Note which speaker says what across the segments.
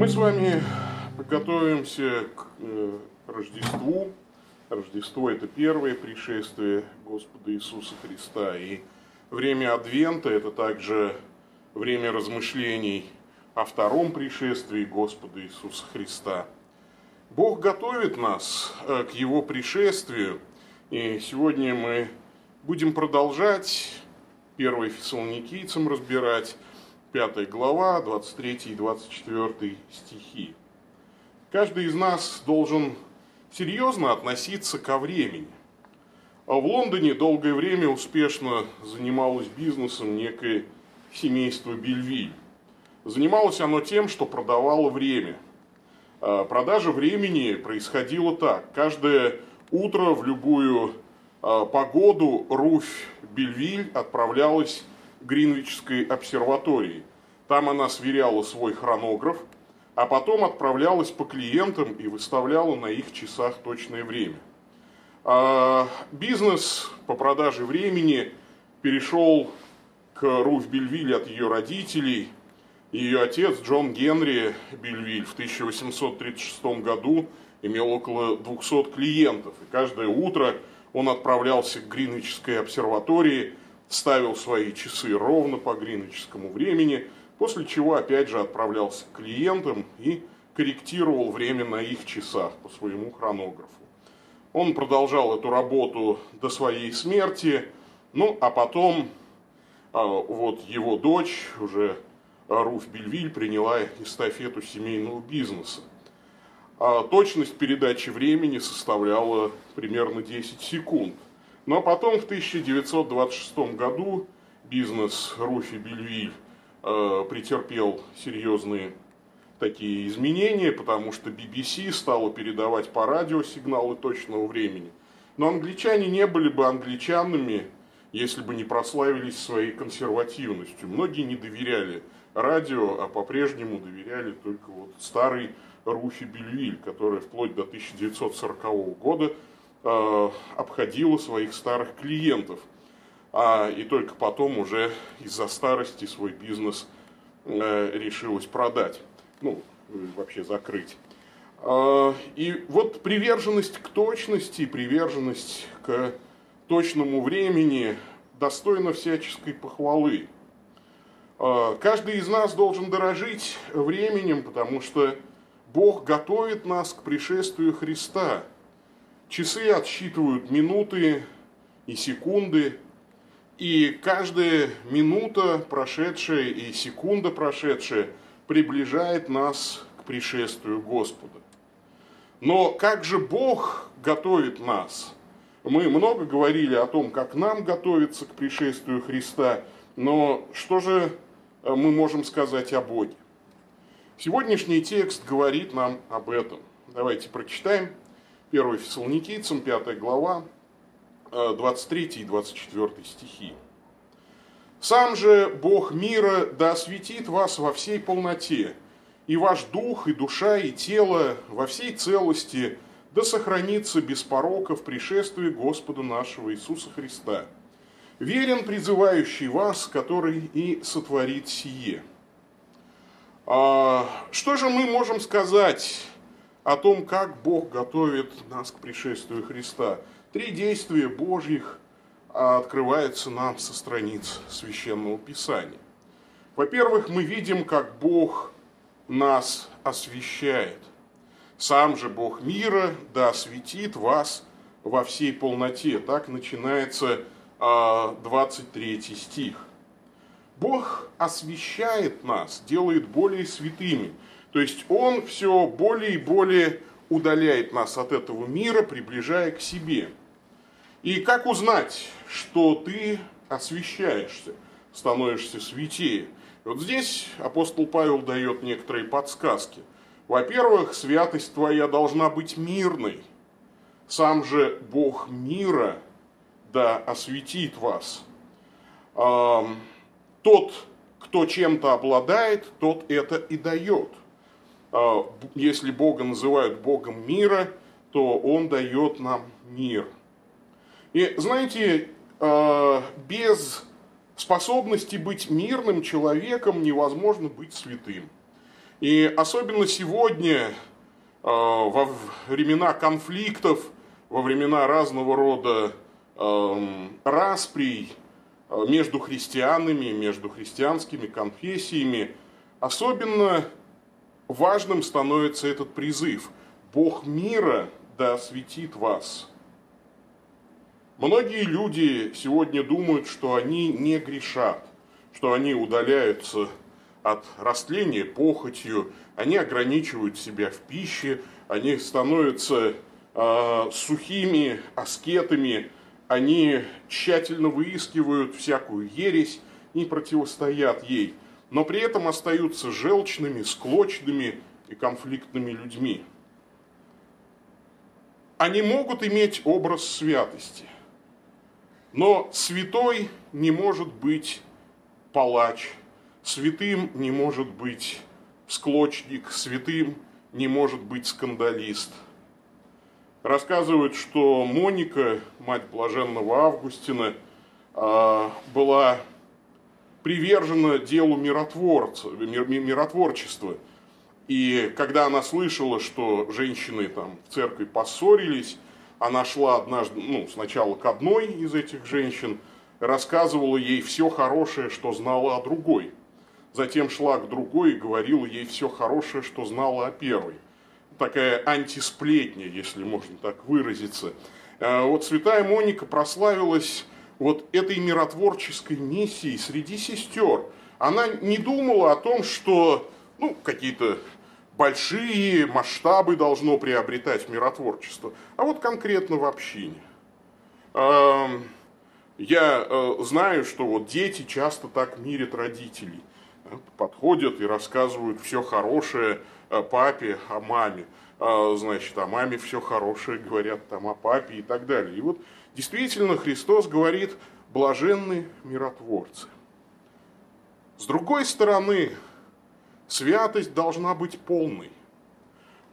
Speaker 1: Мы с вами готовимся к э, Рождеству. Рождество – это первое пришествие Господа Иисуса Христа. И время Адвента – это также время размышлений о втором пришествии Господа Иисуса Христа. Бог готовит нас э, к Его пришествию, и сегодня мы будем продолжать 1 Фессалоникийцам разбирать 5 глава, 23 и 24 стихи. Каждый из нас должен серьезно относиться ко времени. А в Лондоне долгое время успешно занималось бизнесом некое семейство Бельвиль. Занималось оно тем, что продавало время. А продажа времени происходила так. Каждое утро в любую а, погоду Руфь Бельвиль отправлялась Гринвичской обсерватории. Там она сверяла свой хронограф, а потом отправлялась по клиентам и выставляла на их часах точное время. А бизнес по продаже времени перешел к Руф Бельвиль от ее родителей. Ее отец Джон Генри Бельвиль в 1836 году имел около 200 клиентов. И каждое утро он отправлялся к Гринвичской обсерватории, ставил свои часы ровно по гринвичскому времени, после чего опять же отправлялся к клиентам и корректировал время на их часах по своему хронографу. Он продолжал эту работу до своей смерти, ну а потом а, вот его дочь, уже Руф Бельвиль, приняла эстафету семейного бизнеса. А точность передачи времени составляла примерно 10 секунд – ну, а потом в 1926 году бизнес Руфи Бельвиль э, претерпел серьезные такие изменения, потому что BBC стала передавать по радио сигналы точного времени. Но англичане не были бы англичанами, если бы не прославились своей консервативностью. Многие не доверяли радио, а по-прежнему доверяли только вот старой Руфи Бельвиль, которая вплоть до 1940 года обходила своих старых клиентов. А, и только потом уже из-за старости свой бизнес э, решилась продать. Ну, вообще закрыть. А, и вот приверженность к точности, приверженность к точному времени достойна всяческой похвалы. А, каждый из нас должен дорожить временем, потому что Бог готовит нас к пришествию Христа – Часы отсчитывают минуты и секунды, и каждая минута прошедшая и секунда прошедшая приближает нас к пришествию Господа. Но как же Бог готовит нас? Мы много говорили о том, как нам готовиться к пришествию Христа, но что же мы можем сказать о Боге? Сегодняшний текст говорит нам об этом. Давайте прочитаем 1 Фессалоникийцам, 5 глава, 23 э, и 24 стихи. «Сам же Бог мира да осветит вас во всей полноте, и ваш дух, и душа, и тело во всей целости да сохранится без порока в пришествии Господа нашего Иисуса Христа. Верен призывающий вас, который и сотворит сие». А, что же мы можем сказать о том, как Бог готовит нас к пришествию Христа. Три действия Божьих открываются нам со страниц Священного Писания. Во-первых, мы видим, как Бог нас освящает. Сам же Бог мира да осветит вас во всей полноте. Так начинается 23 а, стих. Бог освящает нас, делает более святыми – то есть он все более и более удаляет нас от этого мира, приближая к себе. И как узнать, что ты освещаешься, становишься святее? Вот здесь апостол Павел дает некоторые подсказки. Во-первых, святость твоя должна быть мирной. Сам же Бог мира да осветит вас. Тот, кто чем-то обладает, тот это и дает. А, если Бога называют Богом мира, то Он дает нам мир. И знаете, а, без способности быть мирным человеком невозможно быть святым. И особенно сегодня, во времена конфликтов, во времена разного рода расприй между христианами, между христианскими конфессиями, особенно важным становится этот призыв. Бог мира да осветит вас. Многие люди сегодня думают, что они не грешат, что они удаляются от растления похотью, они ограничивают себя в пище, они становятся э, сухими аскетами, они тщательно выискивают всякую ересь и противостоят ей – но при этом остаются желчными, склочными и конфликтными людьми. Они могут иметь образ святости, но святой не может быть палач, святым не может быть склочник, святым не может быть скандалист. Рассказывают, что Моника, мать блаженного Августина, а, была привержена делу миротворца, миротворчества. И когда она слышала, что женщины там в церкви поссорились, она шла однажды, ну, сначала к одной из этих женщин, рассказывала ей все хорошее, что знала о другой. Затем шла к другой и говорила ей все хорошее, что знала о первой. Такая антисплетня, если можно так выразиться. А вот святая Моника прославилась вот этой миротворческой миссии среди сестер. Она не думала о том, что ну, какие-то большие масштабы должно приобретать миротворчество, а вот конкретно в общине. Я э, знаю, что вот дети часто так мирят родителей. Подходят и рассказывают все хорошее папе, о маме. А, значит, о маме все хорошее говорят, там о папе и так далее. И вот Действительно, Христос говорит, блаженны миротворцы. С другой стороны, святость должна быть полной.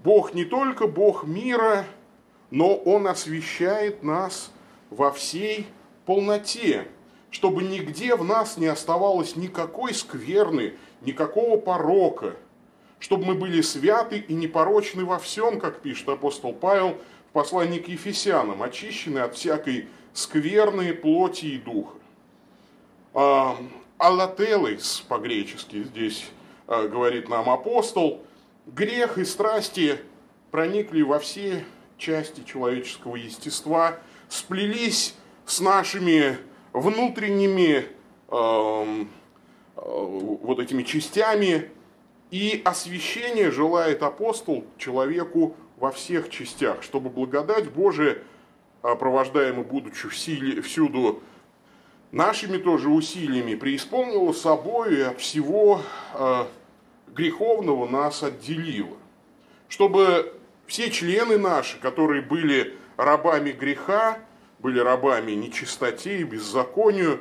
Speaker 1: Бог не только Бог мира, но Он освещает нас во всей полноте, чтобы нигде в нас не оставалось никакой скверны, никакого порока, чтобы мы были святы и непорочны во всем, как пишет апостол Павел – послании к Ефесянам, очищены от всякой скверной плоти и духа. А, Аллателес по-гречески здесь а, говорит нам апостол, грех и страсти проникли во все части человеческого естества, сплелись с нашими внутренними э, вот этими частями, и освящение желает апостол человеку во всех частях, чтобы благодать Божия, провождаемая будучи силе, всюду нашими тоже усилиями, преисполнила собой и от всего э, греховного нас отделила. Чтобы все члены наши, которые были рабами греха, были рабами нечистоте и беззаконию,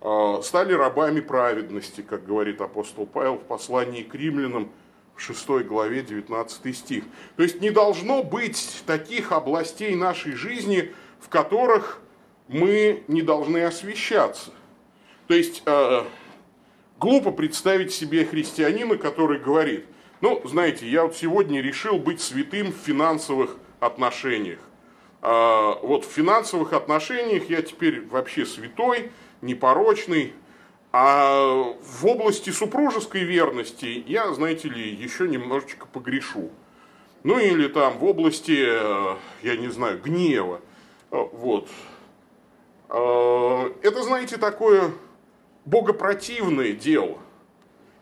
Speaker 1: э, стали рабами праведности, как говорит апостол Павел в послании к римлянам – 6 главе 19 стих. То есть не должно быть таких областей нашей жизни, в которых мы не должны освещаться. То есть э, глупо представить себе христианина, который говорит, ну, знаете, я вот сегодня решил быть святым в финансовых отношениях. Э, вот в финансовых отношениях я теперь вообще святой, непорочный, а в области супружеской верности я, знаете ли, еще немножечко погрешу. Ну или там в области, э, я не знаю, гнева. Э, вот. Э, это, знаете, такое богопротивное дело.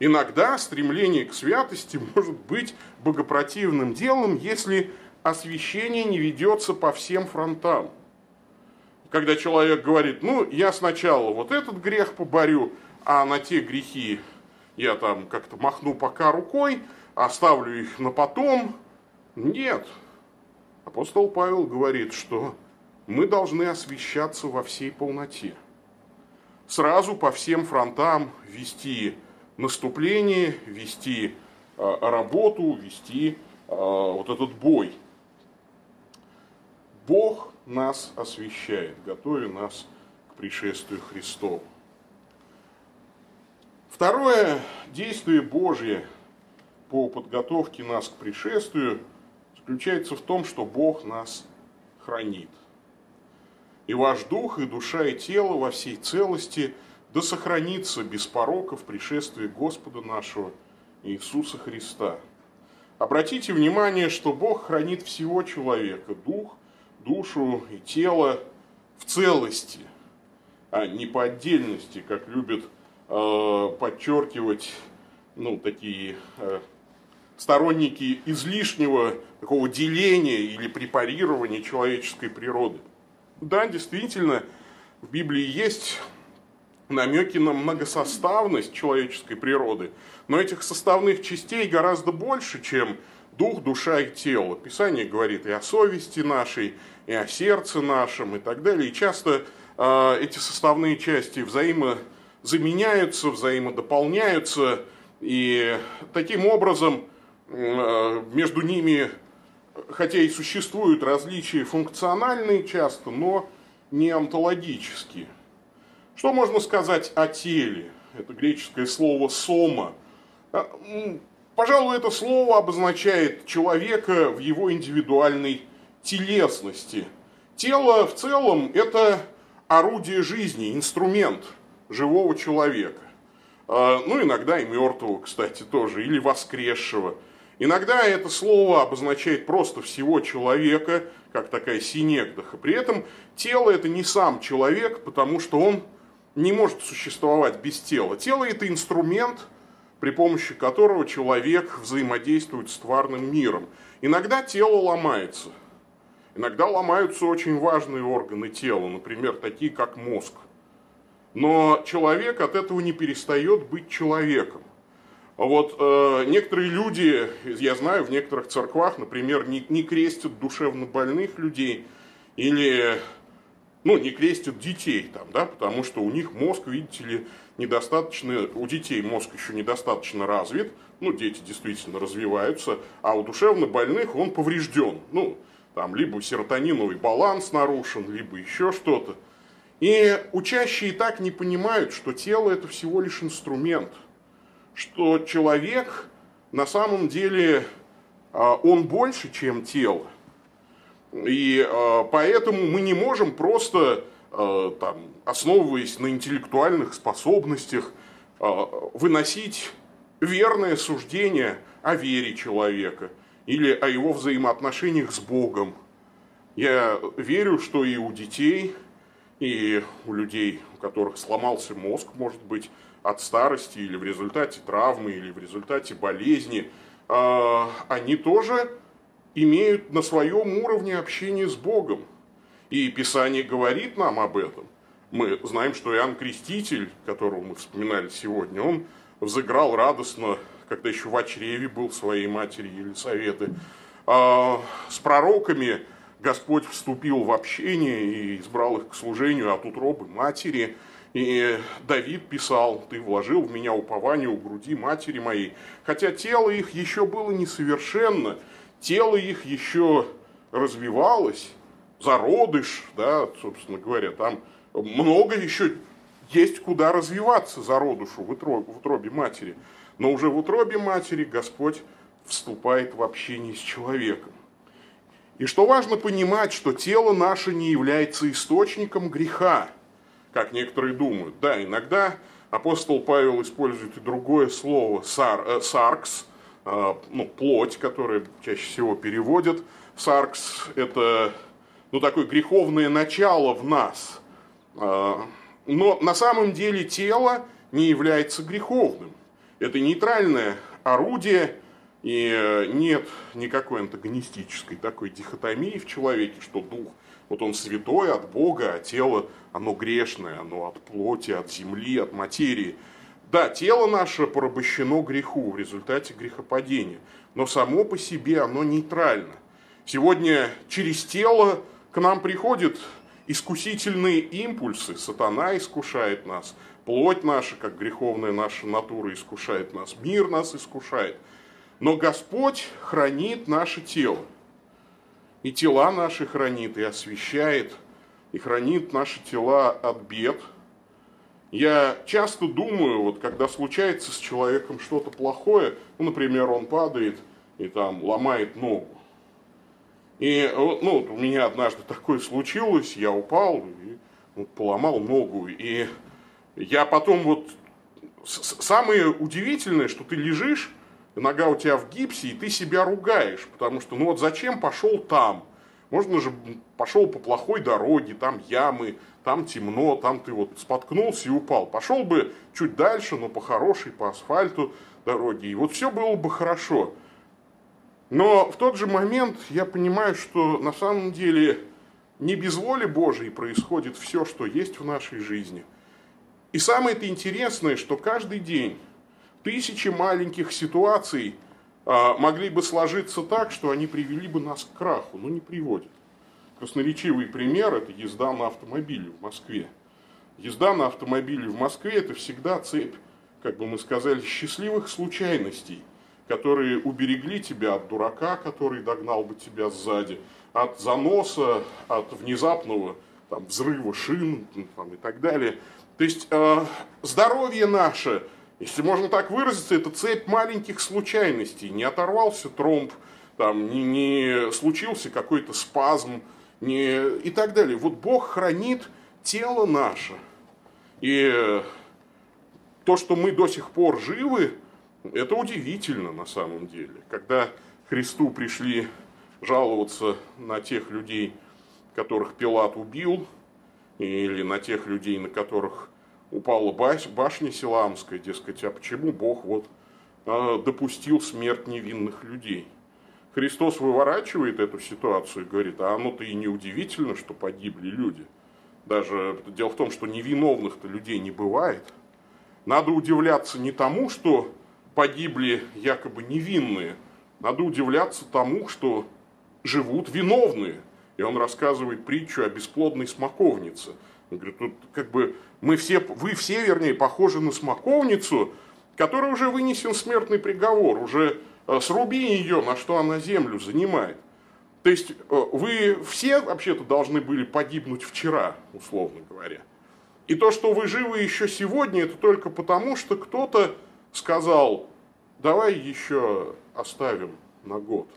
Speaker 1: Иногда стремление к святости может быть богопротивным делом, если освящение не ведется по всем фронтам когда человек говорит, ну, я сначала вот этот грех поборю, а на те грехи я там как-то махну пока рукой, оставлю их на потом. Нет. Апостол Павел говорит, что мы должны освещаться во всей полноте. Сразу по всем фронтам вести наступление, вести э, работу, вести э, вот этот бой. Бог нас освещает, готовя нас к пришествию Христову. Второе действие Божье, по подготовке нас к пришествию заключается в том, что Бог нас хранит. И ваш дух, и душа, и тело во всей целости да сохранится без порока в пришествии Господа нашего Иисуса Христа. Обратите внимание, что Бог хранит всего человека, дух, душу и тело в целости, а не по отдельности, как любят э, подчеркивать ну, такие э, сторонники излишнего такого деления или препарирования человеческой природы. Да, действительно, в Библии есть намеки на многосоставность человеческой природы, но этих составных частей гораздо больше, чем дух, душа и тело. Писание говорит и о совести нашей, и о сердце нашем, и так далее. И часто э, эти составные части взаимозаменяются, взаимодополняются, и таким образом э, между ними, хотя и существуют различия функциональные часто, но не онтологические. Что можно сказать о теле? Это греческое слово «сома». Пожалуй, это слово обозначает человека в его индивидуальной телесности. Тело в целом – это орудие жизни, инструмент живого человека. А, ну, иногда и мертвого, кстати, тоже, или воскресшего. Иногда это слово обозначает просто всего человека, как такая синегдаха. При этом тело это не сам человек, потому что он не может существовать без тела. Тело это инструмент, при помощи которого человек взаимодействует с тварным миром. Иногда тело ломается. Иногда ломаются очень важные органы тела, например, такие как мозг. Но человек от этого не перестает быть человеком. Вот э, некоторые люди, я знаю, в некоторых церквах, например, не, не крестят душевно больных людей или ну, не крестят детей там, да, потому что у них мозг, видите ли, недостаточно, у детей мозг еще недостаточно развит, ну, дети действительно развиваются, а у душевно больных он поврежден. Ну, там либо серотониновый баланс нарушен, либо еще что-то. И учащие так не понимают, что тело это всего лишь инструмент, что человек на самом деле а, он больше, чем тело. И а, поэтому мы не можем просто, а, там, основываясь на интеллектуальных способностях, выносить верное суждение о вере человека или о его взаимоотношениях с Богом. Я верю, что и у детей – и у людей, у которых сломался мозг, может быть, от старости или в результате травмы, или в результате болезни, а, они тоже имеют на своем уровне общение с Богом. И Писание говорит нам об этом. Мы знаем, что Иоанн Креститель, которого мы вспоминали сегодня, он взыграл радостно, когда еще в чреве был своей матери Елисаветы, а, с пророками Господь вступил в общение и избрал их к служению от утробы матери. И Давид писал, ты вложил в меня упование у груди матери моей. Хотя тело их еще было несовершенно, тело их еще развивалось, зародыш, да, собственно говоря, там много еще есть куда развиваться зародышу в утробе, матери. Но уже в утробе матери Господь вступает в общение с человеком. И что важно понимать, что тело наше не является источником греха, как некоторые думают. Да, иногда апостол Павел использует и другое слово сар, э, саркс, ну, плоть, которое чаще всего переводят. Саркс – это ну, такое греховное начало в нас. Э, но на самом деле тело не является греховным. Это нейтральное орудие – и э, нет никакой антагонистической такой дихотомии в человеке, что дух, вот он святой от Бога, а тело, оно грешное, оно от плоти, от земли, от материи. Да, тело наше порабощено греху в результате грехопадения, но само по себе оно нейтрально. Сегодня через тело к нам приходят искусительные импульсы, сатана искушает нас, плоть наша, как греховная наша натура искушает нас, мир нас искушает – но Господь хранит наше тело. И тела наши хранит, и освещает, и хранит наши тела от бед. Я часто думаю, вот когда случается с человеком что-то плохое, ну, например, он падает и там ломает ногу. И ну, у меня однажды такое случилось, я упал и вот, поломал ногу. И я потом вот... Самое удивительное, что ты лежишь, нога у тебя в гипсе, и ты себя ругаешь, потому что ну вот зачем пошел там? Можно же пошел по плохой дороге, там ямы, там темно, там ты вот споткнулся и упал. Пошел бы чуть дальше, но по хорошей, по асфальту дороге, и вот все было бы хорошо. Но в тот же момент я понимаю, что на самом деле не без воли Божией происходит все, что есть в нашей жизни. И самое это интересное, что каждый день тысячи маленьких ситуаций а, могли бы сложиться так, что они привели бы нас к краху, но не приводят. Красноречивый пример – это езда на автомобиле в Москве. Езда на автомобиле в Москве – это всегда цепь, как бы мы сказали, счастливых случайностей, которые уберегли тебя от дурака, который догнал бы тебя сзади, от заноса, от внезапного там, взрыва шин там, и так далее. То есть э, здоровье наше – если можно так выразиться, это цепь маленьких случайностей. Не оторвался тромб, там, не, не случился какой-то спазм не, и так далее. Вот Бог хранит тело наше. И то, что мы до сих пор живы, это удивительно на самом деле. Когда Христу пришли жаловаться на тех людей, которых Пилат убил, или на тех людей, на которых упала башня Силамская, дескать, а почему Бог вот а, допустил смерть невинных людей? Христос выворачивает эту ситуацию и говорит, а оно-то и не удивительно, что погибли люди. Даже дело в том, что невиновных-то людей не бывает. Надо удивляться не тому, что погибли якобы невинные, надо удивляться тому, что живут виновные. И он рассказывает притчу о бесплодной смоковнице – он говорит, тут как бы мы все, вы все, вернее, похожи на смоковницу, которой уже вынесен смертный приговор, уже сруби ее, на что она землю занимает. То есть э, вы все вообще-то должны были погибнуть вчера, условно говоря. И то, что вы живы еще сегодня, это только потому, что кто-то сказал, давай еще оставим на год.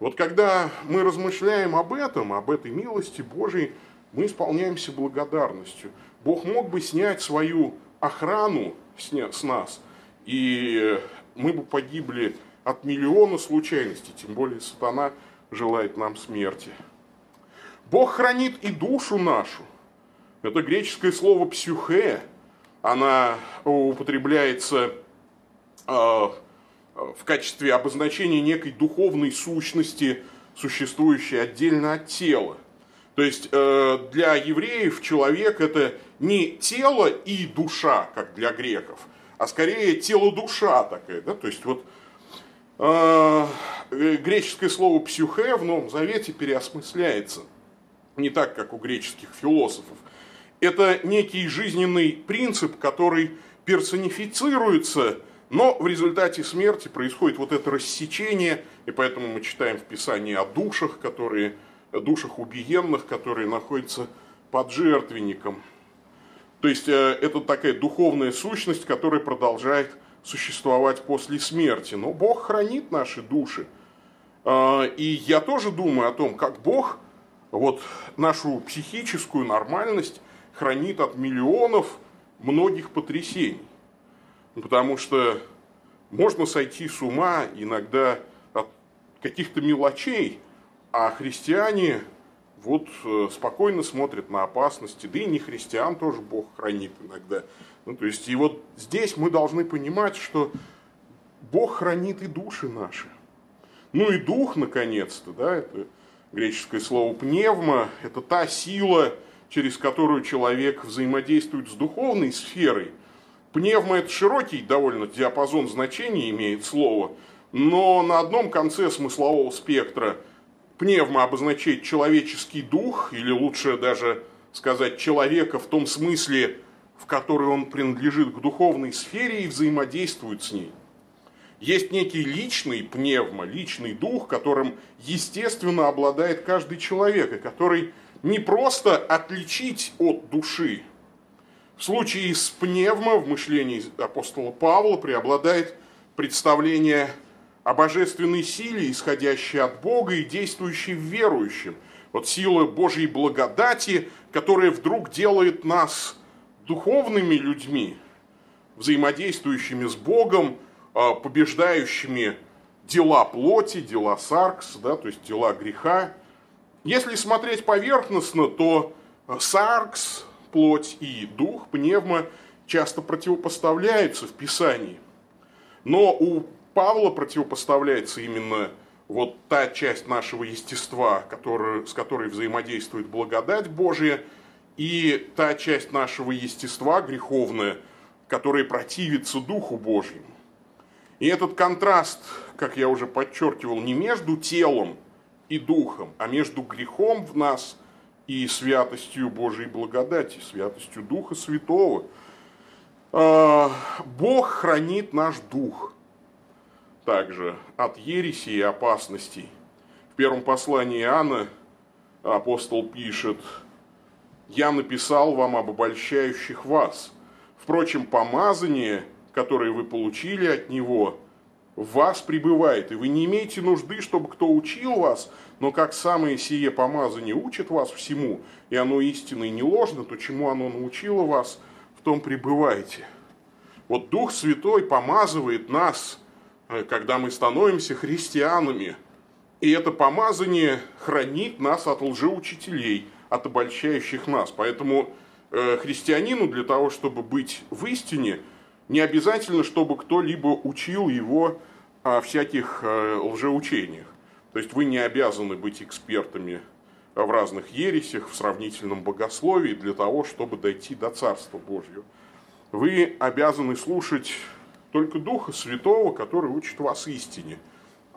Speaker 1: Вот когда мы размышляем об этом, об этой милости Божьей, мы исполняемся благодарностью. Бог мог бы снять свою охрану с нас, и мы бы погибли от миллиона случайностей, тем более сатана желает нам смерти. Бог хранит и душу нашу. Это греческое слово «псюхе». Она употребляется э, в качестве обозначения некой духовной сущности, существующей отдельно от тела – то есть э, для евреев человек это не тело и душа, как для греков, а скорее тело-душа такая. Да? То есть вот э, греческое слово псюхе в Новом Завете переосмысляется не так, как у греческих философов. Это некий жизненный принцип, который персонифицируется, но в результате смерти происходит вот это рассечение, и поэтому мы читаем в Писании о душах, которые душах убиенных, которые находятся под жертвенником. То есть э, это такая духовная сущность, которая продолжает существовать после смерти. Но Бог хранит наши души. А, и я тоже думаю о том, как Бог вот нашу психическую нормальность хранит от миллионов многих потрясений. Потому что можно сойти с ума иногда от каких-то мелочей, а христиане вот э, спокойно смотрят на опасности, да и не христиан тоже Бог хранит иногда. Ну, то есть, и вот здесь мы должны понимать, что Бог хранит и души наши. Ну и дух, наконец-то, да, это греческое слово пневма, это та сила, через которую человек взаимодействует с духовной сферой. Пневма – это широкий довольно диапазон значений имеет слово, но на одном конце смыслового спектра – Пневма обозначает человеческий дух, или лучше даже сказать человека в том смысле, в который он принадлежит к духовной сфере и взаимодействует с ней. Есть некий личный пневма, личный дух, которым естественно обладает каждый человек, и который не просто отличить от души. В случае с пневмо в мышлении апостола Павла преобладает представление о божественной силе, исходящей от Бога и действующей в верующем. Вот сила Божьей благодати, которая вдруг делает нас духовными людьми, взаимодействующими с Богом, а, побеждающими дела плоти, дела саркс, да, то есть дела греха. Если смотреть поверхностно, то саркс, плоть и дух, пневма, часто противопоставляются в Писании. Но у Павла противопоставляется именно вот та часть нашего естества, которая, с которой взаимодействует благодать Божия, и та часть нашего естества греховная, которая противится Духу Божьему. И этот контраст, как я уже подчеркивал, не между телом и духом, а между грехом в нас и святостью Божьей благодати, святостью Духа Святого. А, Бог хранит наш дух также от ереси и опасностей. В первом послании Иоанна апостол пишет, «Я написал вам об обольщающих вас. Впрочем, помазание – которые вы получили от Него, в вас пребывает, и вы не имеете нужды, чтобы кто учил вас, но как самое сие помазание учит вас всему, и оно истинно и не ложно, то чему оно научило вас, в том пребывайте. Вот Дух Святой помазывает нас, когда мы становимся христианами, и это помазание хранит нас от лжеучителей, от обольщающих нас. Поэтому э, христианину для того, чтобы быть в истине – не обязательно, чтобы кто-либо учил его о всяких э, лжеучениях. То есть вы не обязаны быть экспертами в разных ересях, в сравнительном богословии для того, чтобы дойти до Царства Божьего. Вы обязаны слушать только Духа Святого, который учит вас истине.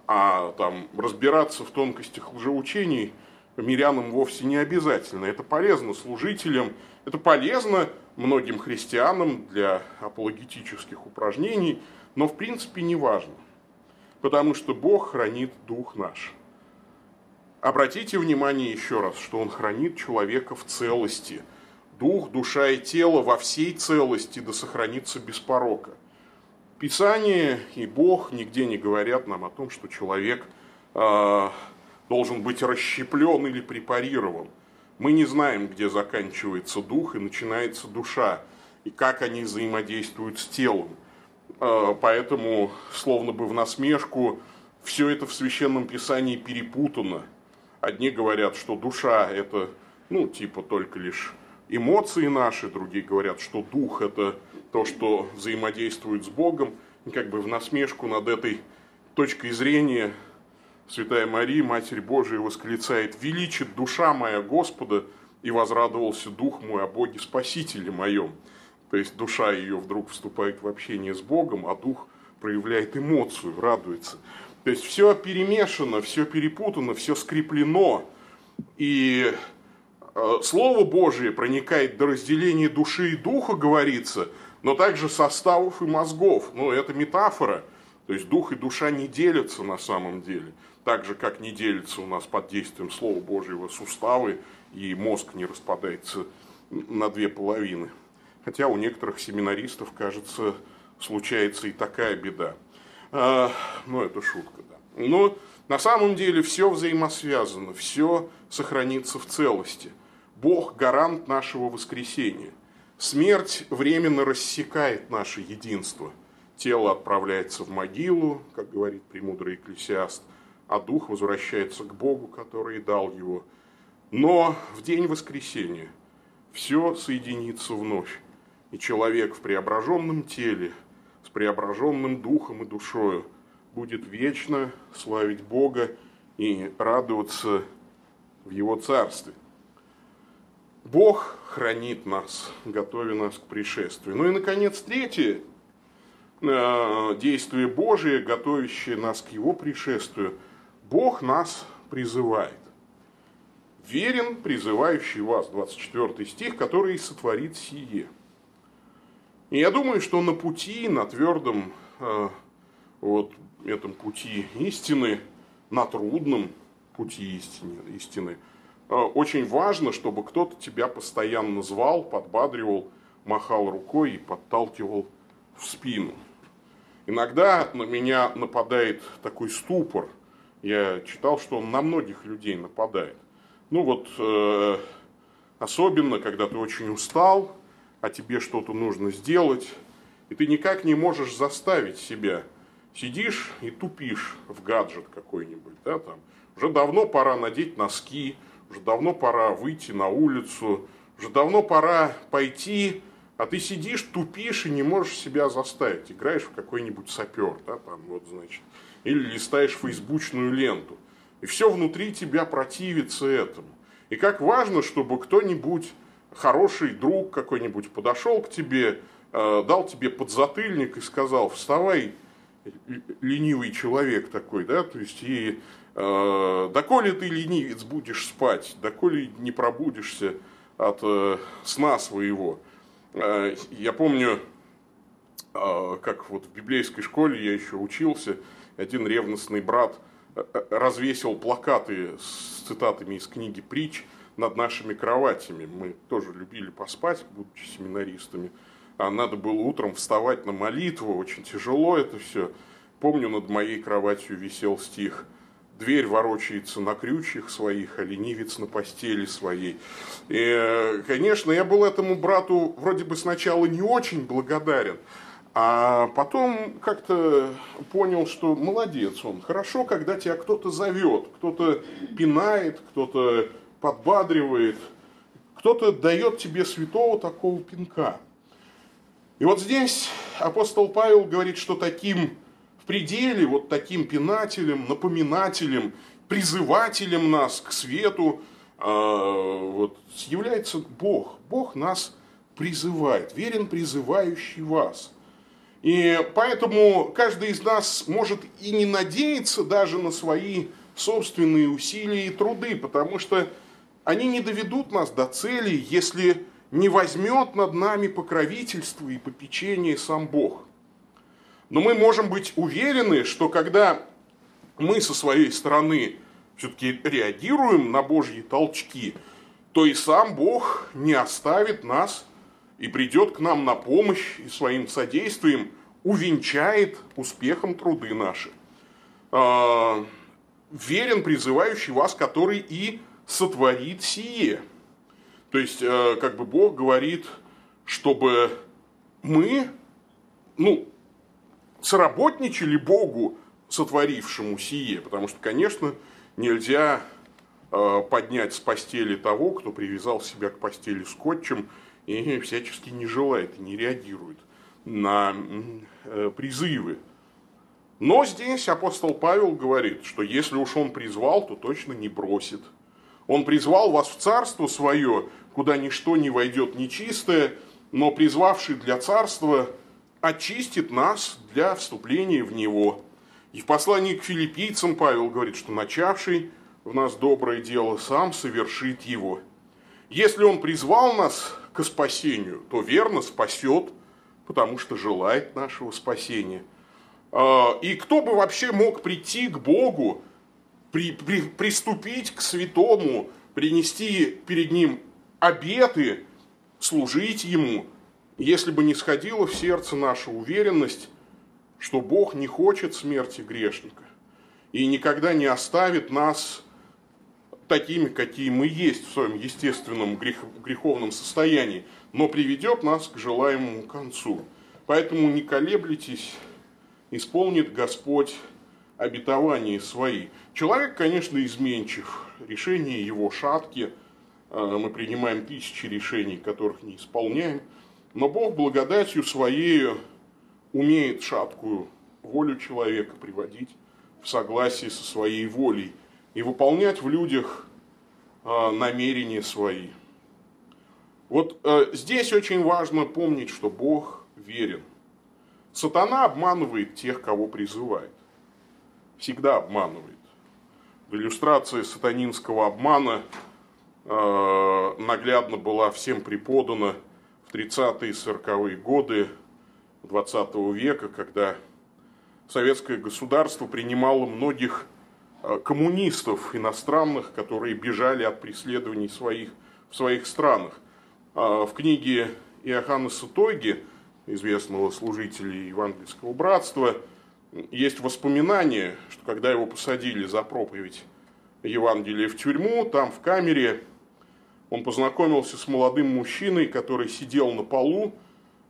Speaker 1: А там разбираться в тонкостях лжеучений мирянам вовсе не обязательно. Это полезно служителям, это полезно многим христианам для апологетических упражнений, но в принципе не важно, потому что Бог хранит дух наш. Обратите внимание еще раз, что Он хранит человека в целости. Дух, душа и тело во всей целости да сохранится без порока. Писание и Бог нигде не говорят нам о том, что человек э, должен быть расщеплен или препарирован – мы не знаем, где заканчивается дух и начинается душа, и как они взаимодействуют с телом. А, поэтому, словно бы в насмешку, все это в Священном Писании перепутано. Одни говорят, что душа – это, ну, типа только лишь эмоции наши, другие говорят, что дух – это то, что взаимодействует с Богом. И как бы в насмешку над этой точкой зрения Святая Мария, Матерь Божия, восклицает, «Величит душа моя Господа, и возрадовался дух мой о Боге Спасителе моем». То есть душа ее вдруг вступает в общение с Богом, а дух проявляет эмоцию, радуется. То есть все перемешано, все перепутано, все скреплено. И Слово Божие проникает до разделения души и духа, говорится, но также составов и мозгов. Ну, это метафора. То есть дух и душа не делятся на самом деле так же, как не делится у нас под действием Слова Божьего суставы, и мозг не распадается на две половины. Хотя у некоторых семинаристов, кажется, случается и такая беда. А, ну, это шутка, да. Но на самом деле все взаимосвязано, все сохранится в целости. Бог – гарант нашего воскресения. Смерть временно рассекает наше единство. Тело отправляется в могилу, как говорит премудрый экклесиаст, а дух возвращается к Богу, который дал его. Но в день воскресения все соединится вновь, и человек в преображенном теле, с преображенным духом и душою будет вечно славить Бога и радоваться в Его Царстве. Бог хранит нас, готовя нас к пришествию. Ну и, наконец, третье э, действие Божие, готовящее нас к Его пришествию – Бог нас призывает. Верен призывающий вас, 24 стих, который сотворит сие. И я думаю, что на пути, на твердом э, вот этом пути истины, на трудном пути истины, истины очень важно, чтобы кто-то тебя постоянно звал, подбадривал, махал рукой и подталкивал в спину. Иногда на меня нападает такой ступор. Я читал, что он на многих людей нападает. Ну вот, э, особенно, когда ты очень устал, а тебе что-то нужно сделать, и ты никак не можешь заставить себя. Сидишь и тупишь в гаджет какой-нибудь, да, там. Уже давно пора надеть носки, уже давно пора выйти на улицу, уже давно пора пойти а ты сидишь, тупишь и не можешь себя заставить. Играешь в какой-нибудь сапер, да, там вот, значит, или листаешь фейсбучную ленту. И все внутри тебя противится этому. И как важно, чтобы кто-нибудь, хороший друг какой-нибудь подошел к тебе, э, дал тебе подзатыльник и сказал, вставай, ленивый человек такой, да, то есть и доколе ты ленивец будешь спать, доколе не пробудешься от э, сна своего. Э, я помню, э, как вот в библейской школе я еще учился, один ревностный брат э, развесил плакаты с цитатами из книги «Притч» над нашими кроватями. Мы тоже любили поспать, будучи семинаристами. А надо было утром вставать на молитву, очень тяжело это все. Помню, над моей кроватью висел стих – дверь ворочается на крючьях своих, а ленивец на постели своей. И, конечно, я был этому брату вроде бы сначала не очень благодарен, а потом как-то понял, что молодец он. Хорошо, когда тебя кто-то зовет, кто-то пинает, кто-то подбадривает, кто-то дает тебе святого такого пинка. И вот здесь апостол Павел говорит, что таким в пределе вот таким пинателем, напоминателем, призывателем нас к свету э, вот, является Бог. Бог нас призывает, верен призывающий вас. И поэтому каждый из нас может и не надеяться даже на свои собственные усилия и труды, потому что они не доведут нас до цели, если не возьмет над нами покровительство и попечение сам Бог. Но мы можем быть уверены, что когда мы со своей стороны все-таки реагируем на Божьи толчки, то и сам Бог не оставит нас и придет к нам на помощь и своим содействием увенчает успехом труды наши. А, верен призывающий вас, который и сотворит сие. То есть, э, как бы Бог говорит, чтобы мы, ну, сработничали Богу, сотворившему сие, потому что, конечно, нельзя э, поднять с постели того, кто привязал себя к постели скотчем и всячески не желает и не реагирует на э, призывы. Но здесь апостол Павел говорит, что если уж он призвал, то точно не бросит. Он призвал вас в царство свое, куда ничто не войдет нечистое, но призвавший для царства очистит нас для вступления в него. И в послании к филиппийцам Павел говорит, что начавший в нас доброе дело сам совершит его. Если он призвал нас к спасению, то верно спасет, потому что желает нашего спасения. А, и кто бы вообще мог прийти к Богу, при, при, приступить к святому, принести перед Ним обеты, служить Ему – если бы не сходила в сердце наша уверенность, что Бог не хочет смерти грешника и никогда не оставит нас такими, какие мы есть в своем естественном грех, греховном состоянии, но приведет нас к желаемому концу. Поэтому не колеблитесь, исполнит Господь обетования свои. Человек, конечно, изменчив, решения его шатки, э, мы принимаем тысячи решений, которых не исполняем – но Бог благодатью Своей умеет шаткую волю человека приводить в согласие со своей волей и выполнять в людях а, намерения свои. Вот э, здесь очень важно помнить, что Бог верен. Сатана обманывает тех, кого призывает. Всегда обманывает. В иллюстрации сатанинского обмана э, наглядно была всем преподана – 30-е, 40-е годы 20 века, когда советское государство принимало многих э, коммунистов иностранных, которые бежали от преследований своих, в своих странах. А в книге Иоханнеса Тойги, известного служителя евангельского братства, есть воспоминание, что когда его посадили за проповедь Евангелия в тюрьму, там в камере он познакомился с молодым мужчиной, который сидел на полу,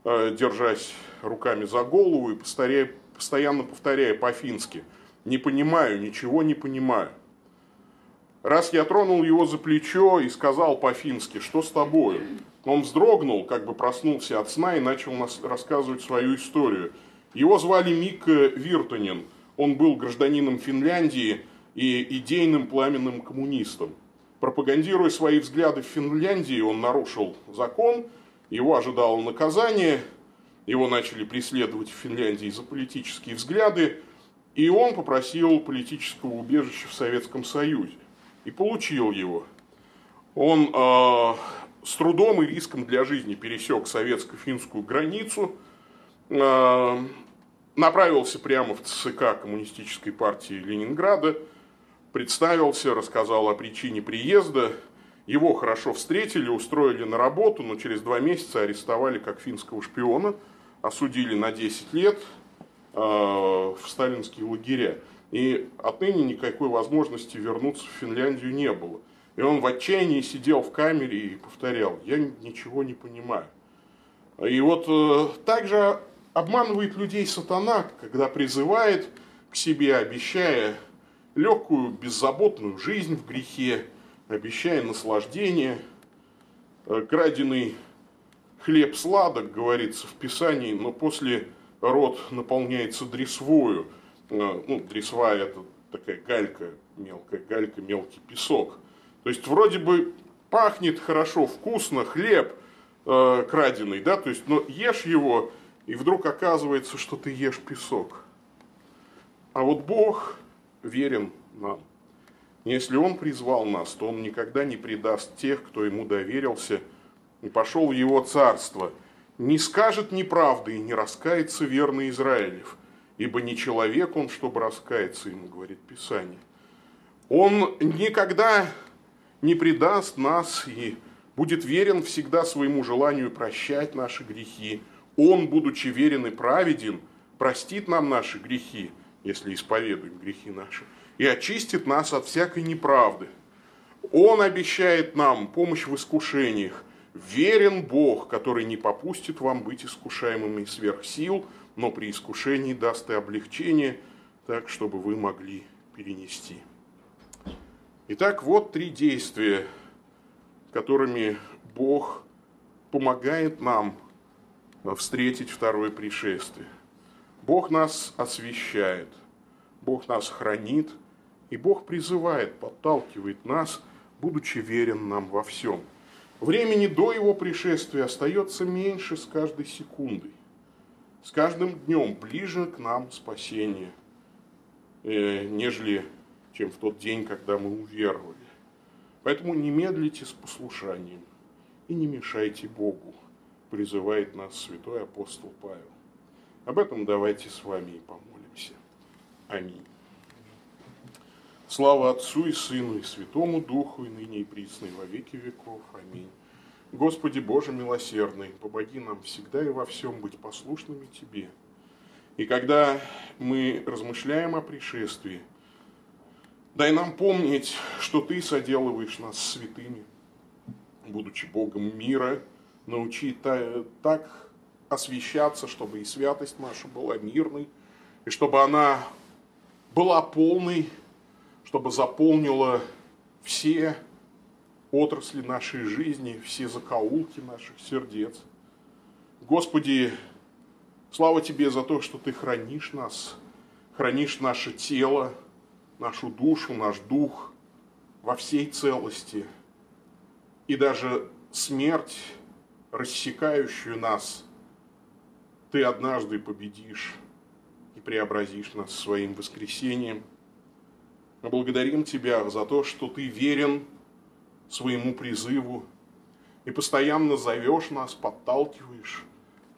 Speaker 1: э, держась руками за голову и постоянно повторяя по-фински «Не понимаю, ничего не понимаю». Раз я тронул его за плечо и сказал по-фински «Что с тобой?», он вздрогнул, как бы проснулся от сна и начал рассказывать свою историю. Его звали Мик Виртонин. Он был гражданином Финляндии и идейным пламенным коммунистом. Пропагандируя свои взгляды в Финляндии, он нарушил закон, его ожидало наказание, его начали преследовать в Финляндии за политические взгляды, и он попросил политического убежища в Советском Союзе и получил его. Он э, с трудом и риском для жизни пересек советско-финскую границу, э, направился прямо в ЦК Коммунистической партии Ленинграда, представился, рассказал о причине приезда. Его хорошо встретили, устроили на работу, но через два месяца арестовали как финского шпиона, осудили на 10 лет э, в сталинские лагеря. И отныне никакой возможности вернуться в Финляндию не было. И он в отчаянии сидел в камере и повторял, я ничего не понимаю. И вот э, также обманывает людей сатана, когда призывает к себе, обещая легкую, беззаботную жизнь в грехе, обещая наслаждение. Э, краденый хлеб сладок, говорится в Писании, но после рот наполняется дресвою. Э, ну, дресва это такая галька, мелкая галька, мелкий песок. То есть вроде бы пахнет хорошо, вкусно, хлеб э, краденый, да, то есть, но ешь его, и вдруг оказывается, что ты ешь песок. А вот Бог верен нам. Если Он призвал нас, то Он никогда не предаст тех, кто Ему доверился и пошел в Его царство. Не скажет неправды и не раскается верный Израилев, ибо не человек Он, чтобы раскаяться, ему говорит Писание. Он никогда не предаст нас и будет верен всегда своему желанию прощать наши грехи. Он, будучи верен и праведен, простит нам наши грехи, если исповедуем грехи наши, и очистит нас от всякой неправды. Он обещает нам помощь в искушениях. Верен Бог, который не попустит вам быть искушаемыми сверх сил, но при искушении даст и облегчение, так, чтобы вы могли перенести. Итак, вот три действия, которыми Бог помогает нам встретить второе пришествие. Бог нас освещает, Бог нас хранит, и Бог призывает, подталкивает нас, будучи верен нам во всем. Времени до Его пришествия остается меньше с каждой секундой. С каждым днем ближе к нам спасение, э, нежели чем в тот день, когда мы уверовали. Поэтому не медлите с послушанием и не мешайте Богу, призывает нас святой апостол Павел. Об этом давайте с вами и помолимся. Аминь. Слава Отцу и Сыну и Святому Духу, и ныне и присно, и во веки веков. Аминь. Господи Боже милосердный, помоги нам всегда и во всем быть послушными Тебе. И когда мы размышляем о пришествии, Дай нам помнить, что Ты соделываешь нас святыми, будучи Богом мира, научи так освещаться, чтобы и святость наша была мирной, и чтобы она была полной, чтобы заполнила все отрасли нашей жизни, все закоулки наших сердец. Господи, слава Тебе за то, что Ты хранишь нас, хранишь наше тело, нашу душу, наш дух во всей целости. И даже смерть, рассекающую нас, ты однажды победишь и преобразишь нас своим воскресением. Мы благодарим Тебя за то, что Ты верен своему призыву и постоянно зовешь нас, подталкиваешь,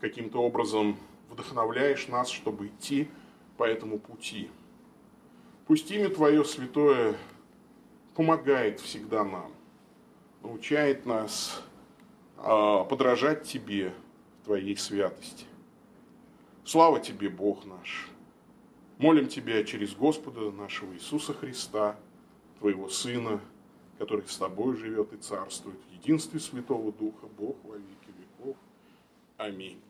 Speaker 1: каким-то образом вдохновляешь нас, чтобы идти по этому пути. Пусть имя Твое святое помогает всегда нам, научает нас а, подражать Тебе в Твоей святости. Слава Тебе, Бог наш! Молим Тебя через Господа нашего Иисуса Христа, Твоего Сына, который с Тобой живет и царствует в единстве Святого Духа, Бог во веки веков. Аминь.